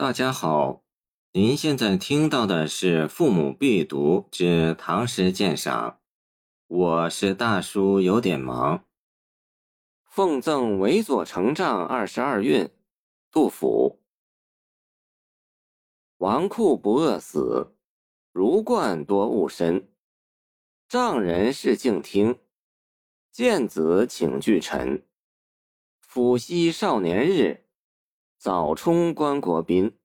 大家好，您现在听到的是《父母必读之唐诗鉴赏》，我是大叔，有点忙。奉赠韦佐成丈二十二韵，杜甫。纨绔不饿死，儒冠多误身。丈人事静听，见子请具臣。抚昔少年日。早充关国宾，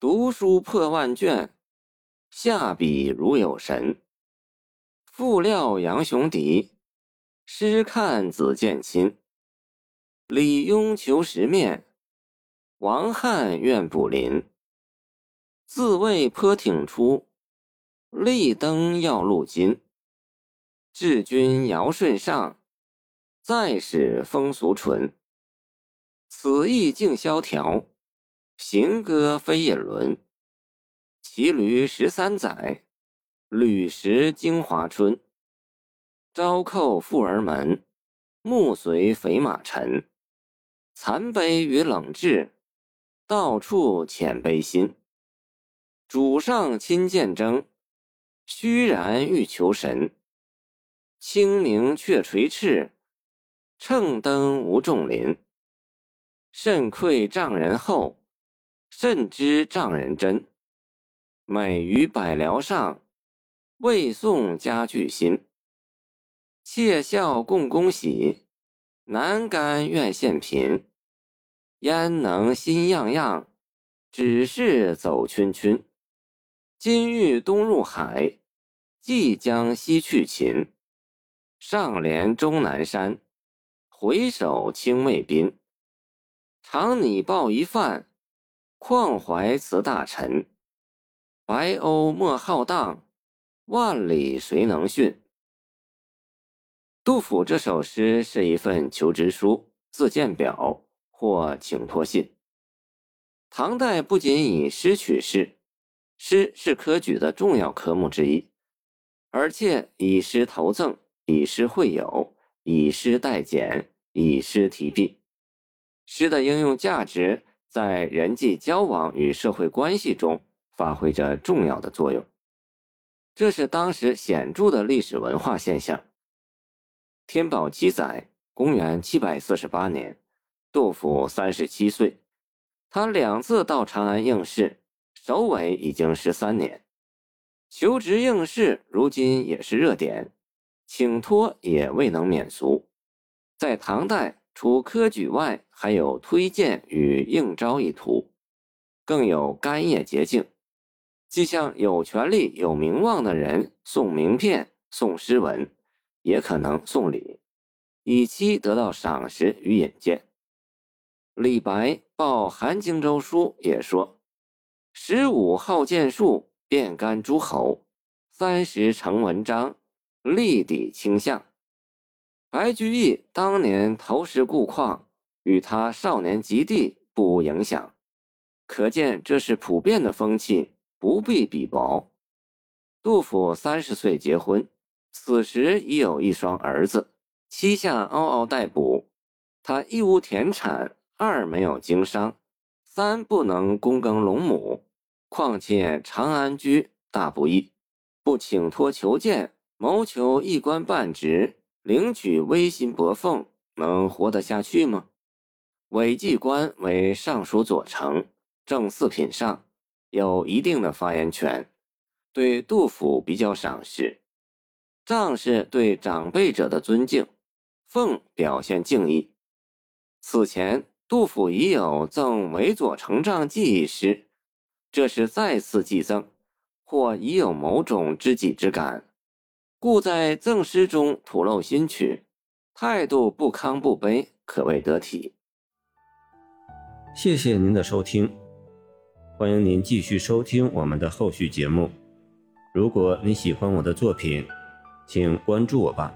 读书破万卷，下笔如有神。复料杨雄敌，诗看子建亲。李雍求时面，王翰愿补临。自谓颇挺出，立登要路金。治君尧舜上，再使风俗淳。此意静萧条，行歌非也伦。骑驴十三载，履石京华春。朝叩妇儿门，暮随肥马尘。残悲与冷炙，到处遣悲心。主上亲见征，虚然欲求神。清明却垂翅，乘灯无众临。甚愧丈人厚，甚知丈人真。美于百僚上，未送家具新。窃笑共恭喜，难甘愿献贫。焉能心样样，只是走圈圈。今欲东入海，即将西去秦。上连终南山，回首清渭滨。常拟报一饭，况怀辞大臣。白鸥莫浩荡，万里谁能驯？杜甫这首诗是一份求职书、自荐表或请托信。唐代不仅以诗取士，诗是科举的重要科目之一，而且以诗投赠，以诗会友，以诗代简，以诗题壁。诗的应用价值在人际交往与社会关系中发挥着重要的作用，这是当时显著的历史文化现象。天宝七载（公元748年），杜甫三十七岁，他两次到长安应试，首尾已经十三年。求职应试如今也是热点，请托也未能免俗。在唐代。除科举外，还有推荐与应招一途，更有干谒捷径，既向有权力、有名望的人送名片、送诗文，也可能送礼，以期得到赏识与引荐。李白报韩荆州书也说：“十五好剑术，遍干诸侯；三十成文章，立底倾向。”白居易当年投石故矿，与他少年及第不无影响，可见这是普遍的风气，不必比薄。杜甫三十岁结婚，此时已有一双儿子，膝下嗷嗷待哺。他一无田产，二没有经商，三不能躬耕陇亩，况且长安居大不易，不请托求见，谋求一官半职。领取微薪薄俸，能活得下去吗？韦继官为尚书左丞，正四品上，有一定的发言权，对杜甫比较赏识。仗是对长辈者的尊敬，奉表现敬意。此前杜甫已有赠韦左丞丈记一诗，这是再次寄赠，或已有某种知己之感。故在赠诗中吐露心曲，态度不亢不卑，可谓得体。谢谢您的收听，欢迎您继续收听我们的后续节目。如果你喜欢我的作品，请关注我吧。